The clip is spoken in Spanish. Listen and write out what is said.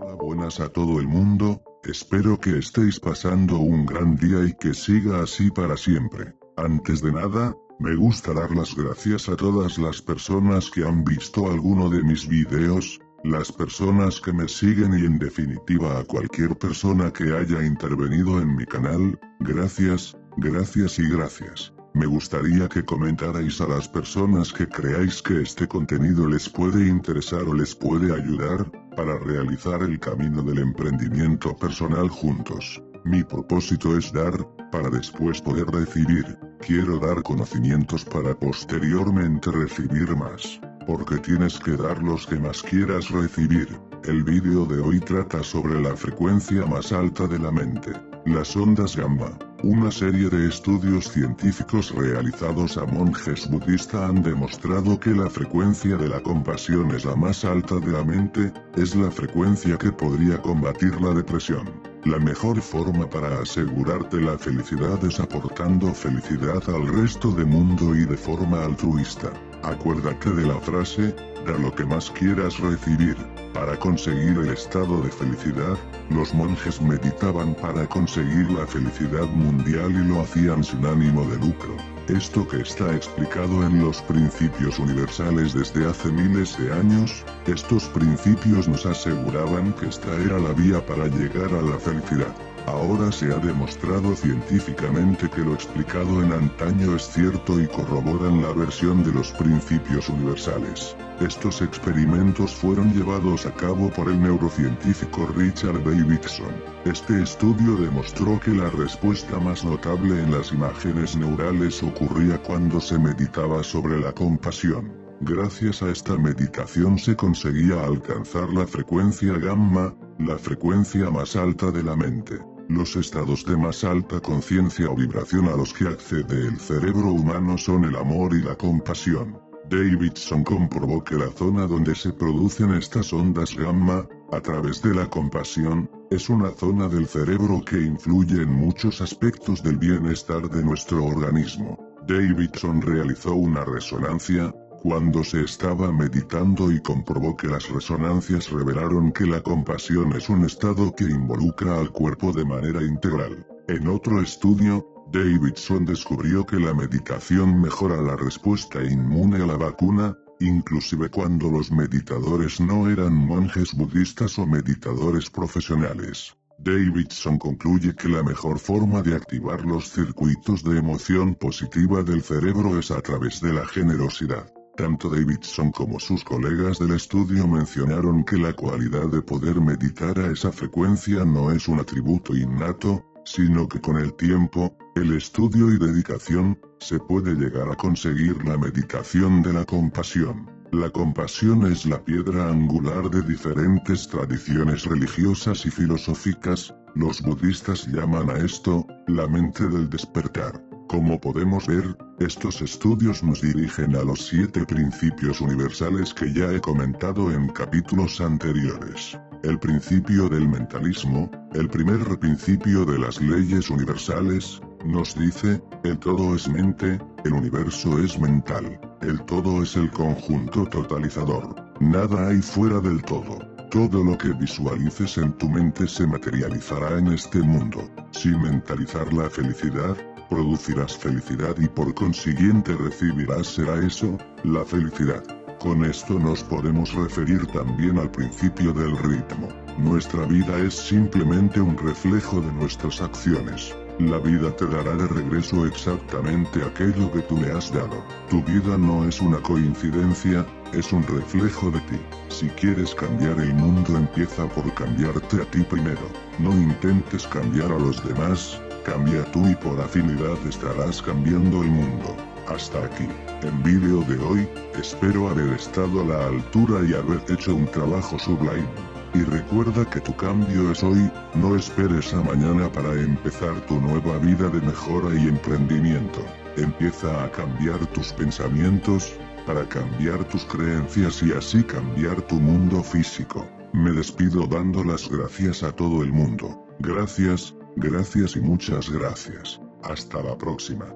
Hola buenas a todo el mundo, espero que estéis pasando un gran día y que siga así para siempre. Antes de nada, me gusta dar las gracias a todas las personas que han visto alguno de mis videos, las personas que me siguen y en definitiva a cualquier persona que haya intervenido en mi canal, gracias, gracias y gracias. Me gustaría que comentarais a las personas que creáis que este contenido les puede interesar o les puede ayudar, para realizar el camino del emprendimiento personal juntos. Mi propósito es dar, para después poder recibir. Quiero dar conocimientos para posteriormente recibir más. Porque tienes que dar los que más quieras recibir. El vídeo de hoy trata sobre la frecuencia más alta de la mente, las ondas gamma. Una serie de estudios científicos realizados a monjes budistas han demostrado que la frecuencia de la compasión es la más alta de la mente, es la frecuencia que podría combatir la depresión. La mejor forma para asegurarte la felicidad es aportando felicidad al resto del mundo y de forma altruista. Acuérdate de la frase, da lo que más quieras recibir. Para conseguir el estado de felicidad, los monjes meditaban para conseguir la felicidad mundial y lo hacían sin ánimo de lucro. Esto que está explicado en los principios universales desde hace miles de años, estos principios nos aseguraban que esta era la vía para llegar a la felicidad. Ahora se ha demostrado científicamente que lo explicado en antaño es cierto y corroboran la versión de los principios universales. Estos experimentos fueron llevados a cabo por el neurocientífico Richard Davidson. Este estudio demostró que la respuesta más notable en las imágenes neurales ocurría cuando se meditaba sobre la compasión. Gracias a esta meditación se conseguía alcanzar la frecuencia gamma, la frecuencia más alta de la mente. Los estados de más alta conciencia o vibración a los que accede el cerebro humano son el amor y la compasión. Davidson comprobó que la zona donde se producen estas ondas gamma, a través de la compasión, es una zona del cerebro que influye en muchos aspectos del bienestar de nuestro organismo. Davidson realizó una resonancia, cuando se estaba meditando y comprobó que las resonancias revelaron que la compasión es un estado que involucra al cuerpo de manera integral. En otro estudio, Davidson descubrió que la meditación mejora la respuesta inmune a la vacuna, inclusive cuando los meditadores no eran monjes budistas o meditadores profesionales. Davidson concluye que la mejor forma de activar los circuitos de emoción positiva del cerebro es a través de la generosidad. Tanto Davidson como sus colegas del estudio mencionaron que la cualidad de poder meditar a esa frecuencia no es un atributo innato, sino que con el tiempo, el estudio y dedicación, se puede llegar a conseguir la meditación de la compasión. La compasión es la piedra angular de diferentes tradiciones religiosas y filosóficas, los budistas llaman a esto, la mente del despertar. Como podemos ver, estos estudios nos dirigen a los siete principios universales que ya he comentado en capítulos anteriores. El principio del mentalismo, el primer principio de las leyes universales, nos dice, el todo es mente, el universo es mental, el todo es el conjunto totalizador, nada hay fuera del todo. Todo lo que visualices en tu mente se materializará en este mundo. Sin mentalizar la felicidad, producirás felicidad y por consiguiente recibirás será eso, la felicidad. Con esto nos podemos referir también al principio del ritmo. Nuestra vida es simplemente un reflejo de nuestras acciones. La vida te dará de regreso exactamente aquello que tú le has dado. Tu vida no es una coincidencia, es un reflejo de ti. Si quieres cambiar el mundo empieza por cambiarte a ti primero. No intentes cambiar a los demás, Cambia tú y por afinidad estarás cambiando el mundo. Hasta aquí, en vídeo de hoy, espero haber estado a la altura y haber hecho un trabajo sublime. Y recuerda que tu cambio es hoy, no esperes a mañana para empezar tu nueva vida de mejora y emprendimiento. Empieza a cambiar tus pensamientos, para cambiar tus creencias y así cambiar tu mundo físico. Me despido dando las gracias a todo el mundo. Gracias, Gracias y muchas gracias. Hasta la próxima.